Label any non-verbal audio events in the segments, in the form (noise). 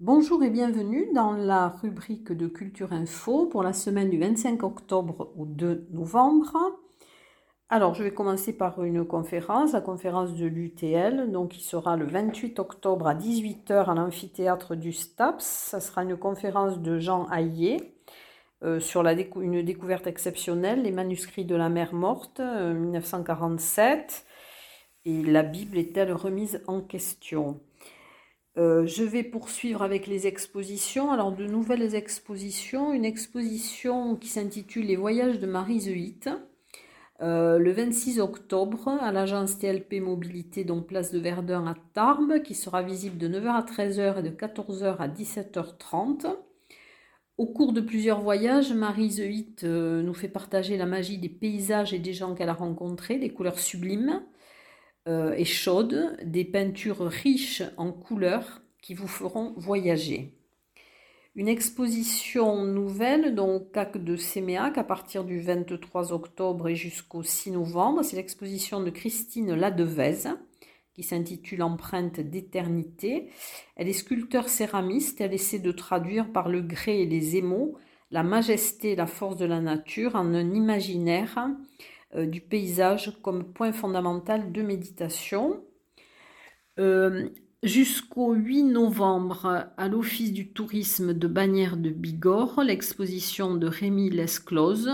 Bonjour et bienvenue dans la rubrique de Culture Info pour la semaine du 25 octobre au 2 novembre. Alors, je vais commencer par une conférence, la conférence de l'UTL, donc qui sera le 28 octobre à 18h à l'amphithéâtre du STAPS. Ça sera une conférence de Jean Hayet euh, sur une découverte exceptionnelle, les manuscrits de la mer morte, 1947. Euh, et la Bible est-elle remise en question? Euh, je vais poursuivre avec les expositions. Alors, de nouvelles expositions. Une exposition qui s'intitule Les voyages de Marie Zeuit. le 26 octobre à l'agence TLP Mobilité, donc place de Verdun à Tarbes, qui sera visible de 9h à 13h et de 14h à 17h30. Au cours de plusieurs voyages, Marie Zeuit euh, nous fait partager la magie des paysages et des gens qu'elle a rencontrés, des couleurs sublimes euh, et chaudes, des peintures riches en couleurs qui vous feront voyager. Une exposition nouvelle, donc CAC de Séméac, à partir du 23 octobre et jusqu'au 6 novembre. C'est l'exposition de Christine Ladevez qui s'intitule Empreinte d'éternité. Elle est sculpteur céramiste, elle essaie de traduire par le grès et les émaux la majesté et la force de la nature en un imaginaire euh, du paysage comme point fondamental de méditation. Euh, jusqu'au 8 novembre, à l'Office du tourisme de Bagnères de Bigorre, l'exposition de Rémi Lesclose,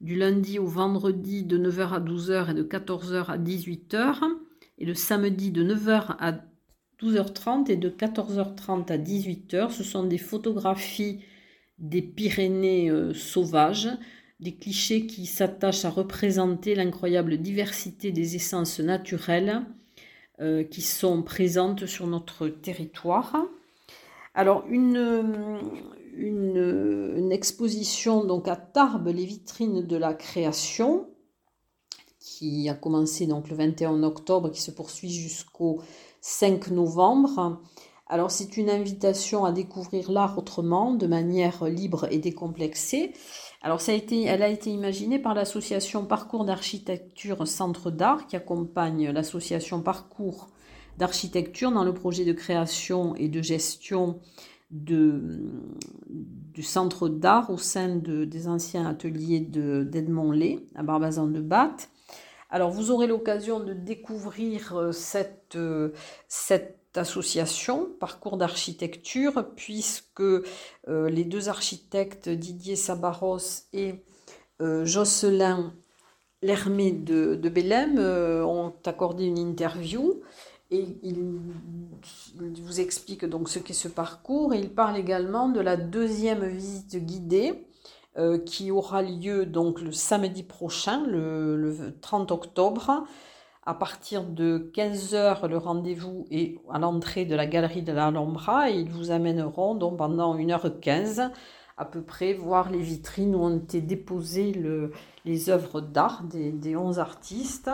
du lundi au vendredi de 9h à 12h et de 14h à 18h et le samedi de 9h à 12h30 et de 14h30 à 18h. Ce sont des photographies des Pyrénées euh, sauvages, des clichés qui s'attachent à représenter l'incroyable diversité des essences naturelles euh, qui sont présentes sur notre territoire. Alors une, exposition donc à Tarbes, les vitrines de la création, qui a commencé donc le 21 octobre, qui se poursuit jusqu'au 5 novembre. Alors c'est une invitation à découvrir l'art autrement, de manière libre et décomplexée. Alors ça a été, elle a été imaginée par l'association Parcours d'architecture Centre d'art qui accompagne l'association Parcours d'architecture dans le projet de création et de gestion de, du centre d'art au sein de, des anciens ateliers d'Edmond Lay à Barbazan de Batte. Alors vous aurez l'occasion de découvrir euh, cette, euh, cette association, Parcours d'architecture, puisque euh, les deux architectes Didier Sabaros et Jocelyn Lermé de, de Bélem ont accordé une interview et il, vous explique donc ce qu'est ce parcours et il parle également de la deuxième visite guidée euh, qui aura lieu donc le samedi prochain, le, 30 octobre. À partir de 15h, le rendez-vous est à l'entrée de la galerie de l'Alhambra et ils vous amèneront donc pendant 1h15 à peu près voir les vitrines où ont été déposées les œuvres d'art des, des 11 artistes.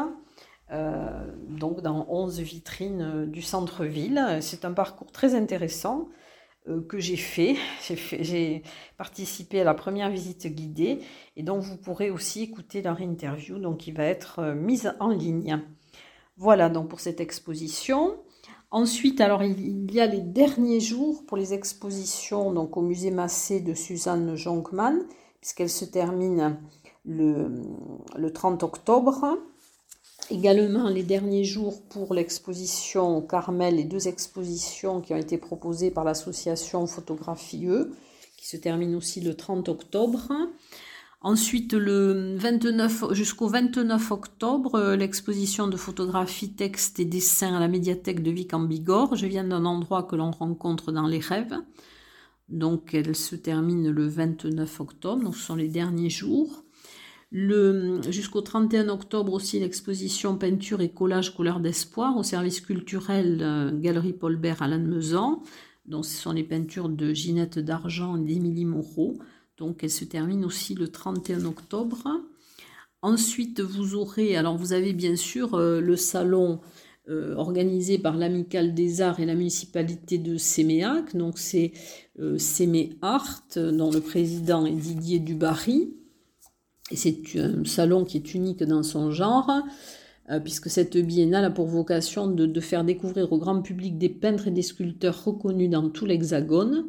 Euh, donc dans 11 vitrines du centre-ville. C'est un parcours très intéressant euh, que (laughs) j'ai fait. J'ai participé à la première visite guidée et donc vous pourrez aussi écouter leur interview donc qui va être euh, mise en ligne. Voilà donc pour cette exposition. Ensuite, alors il y a les derniers jours pour les expositions donc au musée Massé de Suzanne Jonkman puisqu'elle se termine le, le 30 octobre également les derniers jours pour l'exposition Carmel, les deux expositions qui ont été proposées par l'association Photographie E, qui se termine aussi le 30 octobre. Ensuite, le 29 jusqu'au 29 octobre, l'exposition de photographie, texte et dessin à la médiathèque de Vic en Bigorre. Je viens d'un endroit que l'on rencontre dans les rêves. Donc, elle se termine le 29 octobre. Donc, ce sont les derniers jours. Jusqu'au 31 octobre aussi, l'exposition peinture et collage couleur d'espoir au service culturel euh, Galerie Paul Bert à Lannemezan. Donc, ce sont les peintures de Ginette d'Argent et d'Émilie Moreau. Donc, elle se termine aussi le 31 octobre. Ensuite, vous aurez, alors vous avez bien sûr euh, le salon euh, organisé par l'Amicale des Arts et la municipalité de Séméac. Donc, c'est Art, dont le président est Didier Dubarry. Et c'est un salon qui est unique dans son genre. euh, puisque cette biennale a pour vocation de, faire découvrir au grand public des peintres et des sculpteurs reconnus dans tout l'Hexagone,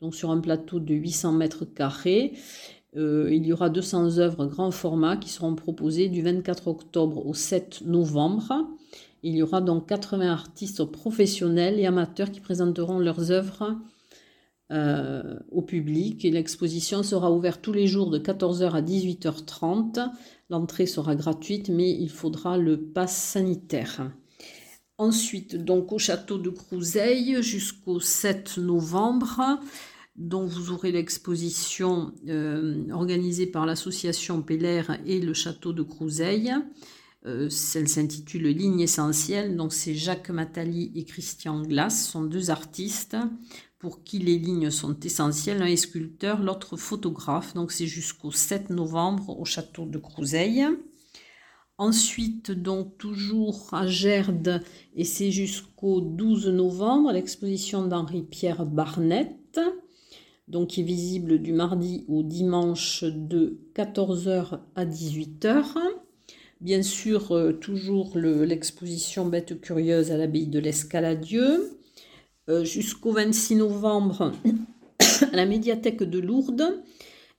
donc sur un plateau de 800 mètres carrés. Euh, il y aura 200 œuvres grand format qui seront proposées du 24 octobre au 7 novembre. Il y aura donc 80 artistes professionnels et amateurs qui présenteront leurs œuvres euh, au public. l'exposition sera ouverte tous les jours de 14h à 18h30. L'entrée sera gratuite, mais il faudra le pass sanitaire. Ensuite, donc au château de Crouseille jusqu'au 7 novembre, dont vous aurez l'exposition euh, organisée par l'association Pellaire et le château de Crouseille. Euh, elle s'intitule Ligne essentielle. Donc c'est Jacques Matali et Christian Glass, sont deux artistes pour qui les lignes sont essentielles. L'un est sculpteur, l'autre photographe. Donc c'est jusqu'au 7 novembre au château de Crouseille. Ensuite, donc toujours à Gerde, et c'est jusqu'au 12 novembre, l'exposition d'Henri-Pierre Barnett, donc qui est visible du mardi au dimanche de 14h à 18h. Bien sûr, euh, toujours l'exposition Bête curieuse à l'abbaye de l'Escaladieu. Euh, jusqu'au 26 novembre, à la médiathèque de Lourdes,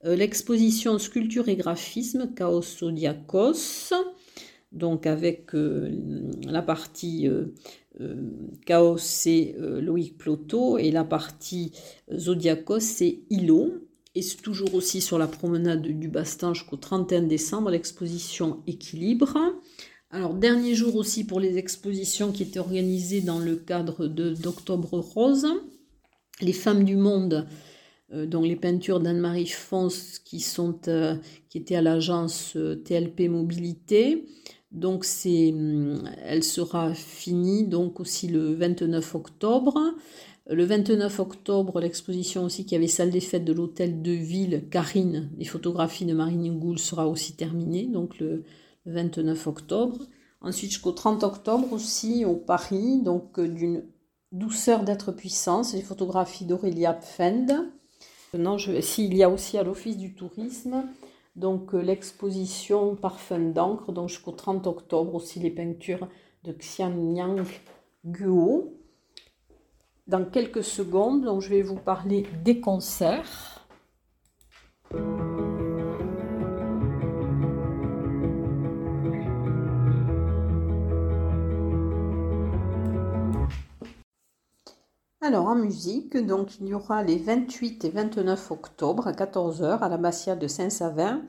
euh, l'exposition Sculpture et graphisme Chaos Zodiacos, donc avec la partie Chaos, c'est Loïc Ploto, et la partie Zodiacos, c'est Hilo. Et c'est toujours aussi sur la promenade du Bastin jusqu'au 31 décembre, l'exposition Équilibre. Alors, dernier jour aussi pour les expositions qui étaient organisées dans le cadre d'Octobre Rose. Les femmes du monde, euh, dont les peintures d'Anne-Marie Fons qui, sont, euh, qui étaient à l'agence euh, TLP Mobilité. Donc, c'est, hum, elle sera finie donc aussi le 29 octobre. Le 29 octobre, l'exposition aussi qui avait salle des fêtes de l'hôtel de ville, Karine, les photographies de Marine Gould sera aussi terminée, donc le 29 octobre. Ensuite jusqu'au 30 octobre aussi au Paris, donc euh, d'une douceur d'être puissance, les photographies d'Aurélia Pfend. Maintenant, je, y a aussi à l'Office du tourisme, donc euh, l'exposition Parfum d'encre, donc jusqu'au 30 octobre aussi les peintures de Xian Yang Guo dans quelques secondes. Donc, je vais vous parler des concerts. Alors en musique, donc il y aura les 28 et 29 octobre à 14h à la Bastia de Saint-Savin,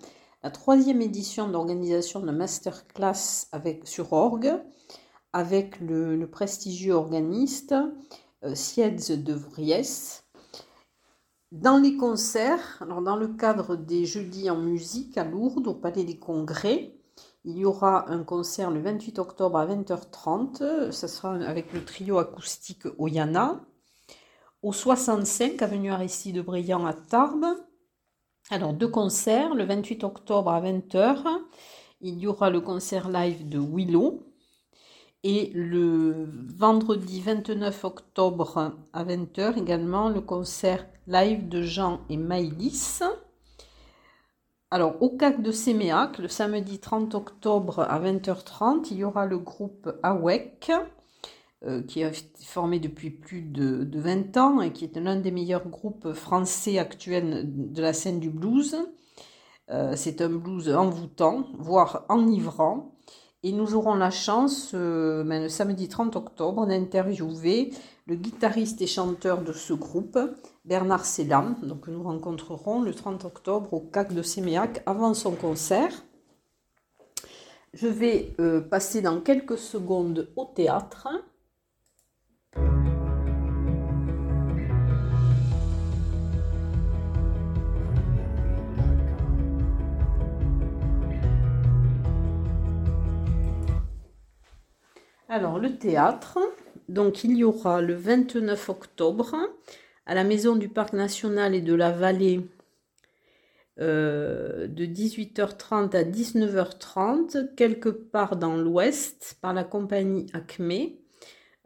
la troisième édition d'organisation de masterclass avec, sur orgue avec le, prestigieux organiste euh, de Vries. Dans les concerts, alors dans le cadre des jeudis en musique à Lourdes, au Palais des Congrès, il y aura un concert le 28 octobre à 20h30. Ce sera avec le trio acoustique Oyana. Au 65, avenue Aristide Briand à Tarbes. Alors, deux concerts. Le 28 octobre à 20h, il y aura le concert live de Willow. Et le vendredi 29 octobre à 20h également le concert live de Jean et Maïlis. Alors au CAC de Séméac, le samedi 30 octobre à 20h30, il y aura le groupe AWEC euh, qui est formé depuis plus de, de, 20 ans et qui est l'un des meilleurs groupes français actuels de la scène du blues. Euh, c'est un blues envoûtant, voire enivrant. Et nous aurons la chance, euh, ben, le samedi 30 octobre, d'interviewer le guitariste et chanteur de ce groupe, Bernard Selam. Donc nous rencontrerons le 30 octobre au CAC de Séméac avant son concert. Je vais euh, passer dans quelques secondes au théâtre. Alors, le théâtre, donc il y aura le 29 octobre à la Maison du Parc National et de la Vallée euh, de 18h30 à 19h30, quelque part dans l'ouest, par la compagnie Acme.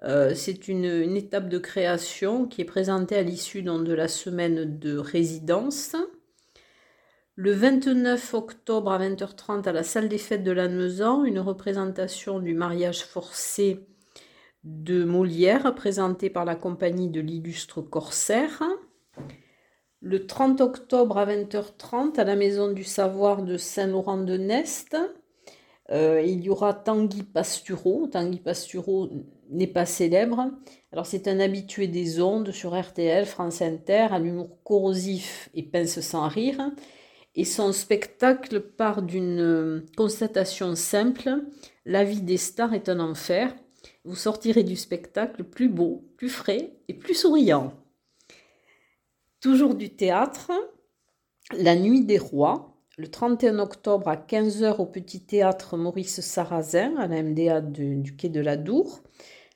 Euh, c'est une, une, étape de création qui est présentée à l'issue de la semaine de résidence. Le 29 octobre à 20h30 à la salle des fêtes de Lannemezan, une représentation du mariage forcé de Molière présentée par la compagnie de l'illustre Corsaire. Le 30 octobre à 20h30 à la Maison du Savoir de Saint-Laurent-de-Nest, euh, il y aura Tanguy Pastureau. Tanguy Pastureau n'est pas célèbre. Alors c'est un habitué des ondes sur RTL, France Inter, à l'humour corrosif et pince sans rire. Et son spectacle part d'une euh, constatation simple, la vie des stars est un enfer. Vous sortirez du spectacle plus beau, plus frais et plus souriant. Toujours du théâtre, La Nuit des Rois, le 31 octobre à 15h au Petit Théâtre Maurice Sarrazin, à la MDA du Quai de la Dour.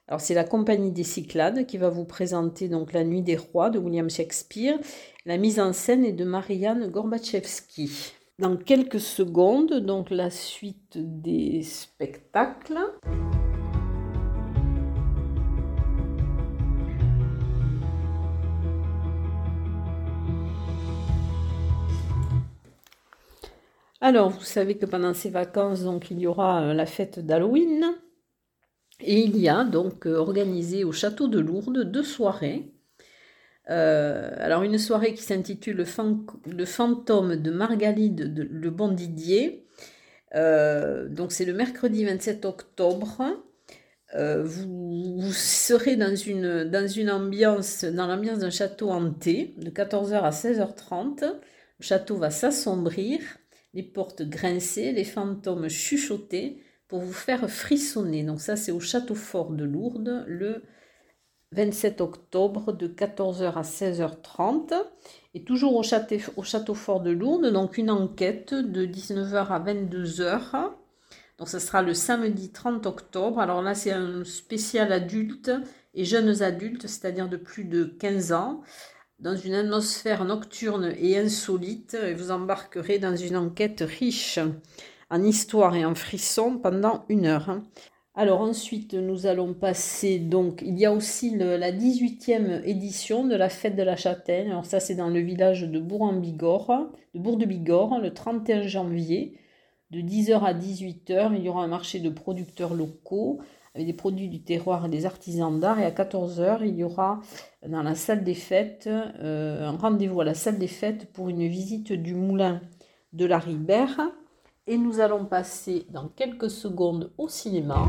Alors c'est la compagnie des Cyclades qui va vous présenter donc La Nuit des Rois de William Shakespeare. La mise en scène est de Marianne Gorbachevski. Dans quelques secondes, donc la suite des spectacles. Alors, vous savez que pendant ces vacances, donc, il y aura euh, la fête d'Halloween. Et il y a donc euh, organisé au château de Lourdes deux soirées. Euh, alors une soirée qui s'intitule le, fantôme de Margalide de, Le Bon Didier. Euh, donc c'est le mercredi 27 octobre. vous, serez dans une, dans une ambiance, dans l'ambiance d'un château hanté, de 14h à 16h30. Le château va s'assombrir, les portes grincer, les fantômes chuchoter pour vous faire frissonner. Donc ça, c'est au Château Fort de Lourdes, le 27 octobre de 14h à 16h30. Et toujours au château, au château Fort de Lourdes, donc une enquête de 19h à 22h. Donc ça sera le samedi 30 octobre. Alors là, c'est un spécial adulte et jeunes adultes, c'est-à-dire de plus de 15 ans dans une atmosphère nocturne et insolite, et vous embarquerez dans une enquête riche en histoire et en frissons pendant une heure. Hein. Alors ensuite, nous allons passer, donc, il y a aussi la 18e édition de la fête de la châtaigne. Alors ça, c'est dans le village de Bourg-en-Bigorre, de Bourg-de-Bigorre, le 31 janvier, de 10h à 18h. Il y aura un marché de producteurs locaux avec des produits du terroir et des artisans d'art. Et à 14h, il y aura dans la salle des fêtes euh, un rendez-vous à la salle des fêtes pour une visite du moulin de la Ribère et nous allons passer dans quelques secondes au cinéma.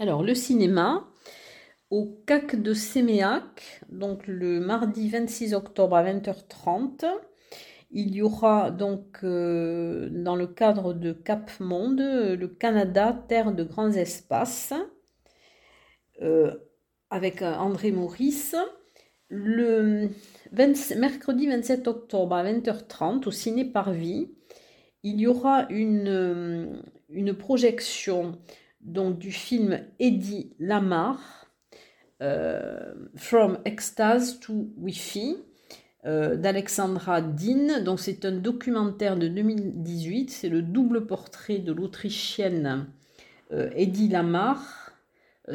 Alors le cinéma au CAC de Séméac, donc le mardi 26 octobre à 20h30. Il y aura donc euh, dans le cadre de Cap Monde, le Canada, terre de grands espaces. Euh, avec euh, André Maurice. Le mercredi 27 octobre à 20h30 au Ciné Parvis, il y aura une, euh, projection donc, du film Eddie Lamar, euh, From Extase to Wi-Fi, d'Alexandra Dean. Donc, c'est un documentaire de 2018. C'est le double portrait de l'Autrichienne Eddie Lamar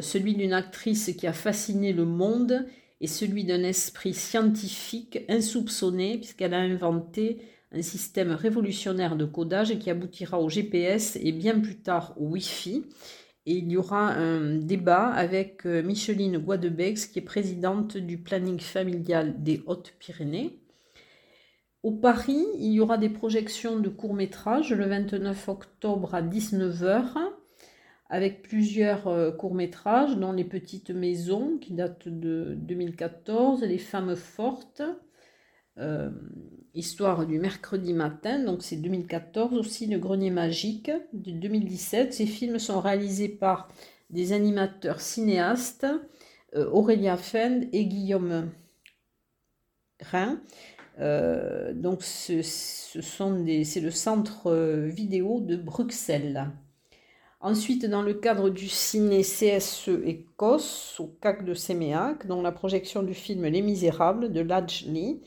celui d'une actrice qui a fasciné le monde et celui d'un esprit scientifique insoupçonné puisqu'elle a inventé un système révolutionnaire de codage qui aboutira au GPS et bien plus tard au Wi-Fi. Et il y aura un débat avec euh, Micheline Guadebex, qui est présidente du planning familial des Hautes-Pyrénées. Au Paris, il y aura des projections de courts-métrages le 29 octobre à 19h avec plusieurs euh, courts-métrages, dont Les Petites Maisons, qui datent de 2014, Les Femmes Fortes, euh, Histoire du mercredi matin, donc c'est 2014, aussi Le Grenier Magique de 2017. Ces films sont réalisés par des animateurs cinéastes, euh, Aurélia Fend et Guillaume Rhin. donc ce, sont c'est le centre vidéo de Bruxelles. Ensuite, dans le cadre du ciné CSE Écosse, au CAC de Séméac, dont la projection du film Les Misérables de Ladj Lee,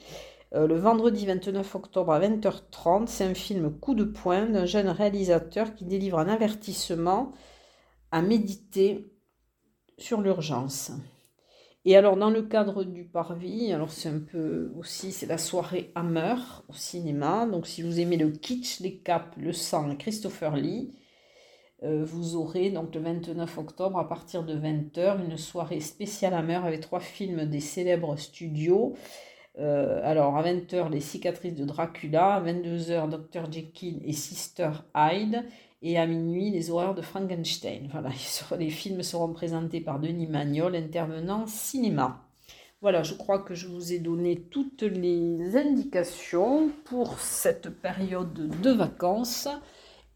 euh, le vendredi 29 octobre à 20h30, c'est un film coup de poing d'un jeune réalisateur qui délivre un avertissement à méditer sur l'urgence. Et alors, dans le cadre du Parvis, alors c'est un peu aussi, c'est la soirée Hammer au cinéma. Donc, si vous aimez le kitsch, les capes, le sang, Christopher Lee, vous aurez donc le 29 octobre à partir de 20h une soirée spéciale Hammer avec trois films des célèbres studios. Euh, alors, à 20h, Les cicatrices de Dracula, à 22h, Dr. Jekyll et Sister Hyde, et à minuit les horreurs de Frankenstein. Voilà, (laughs) les films seront présentés par Denis Magnol, intervenant cinéma. Voilà, je crois que je vous ai donné toutes les indications pour cette période de vacances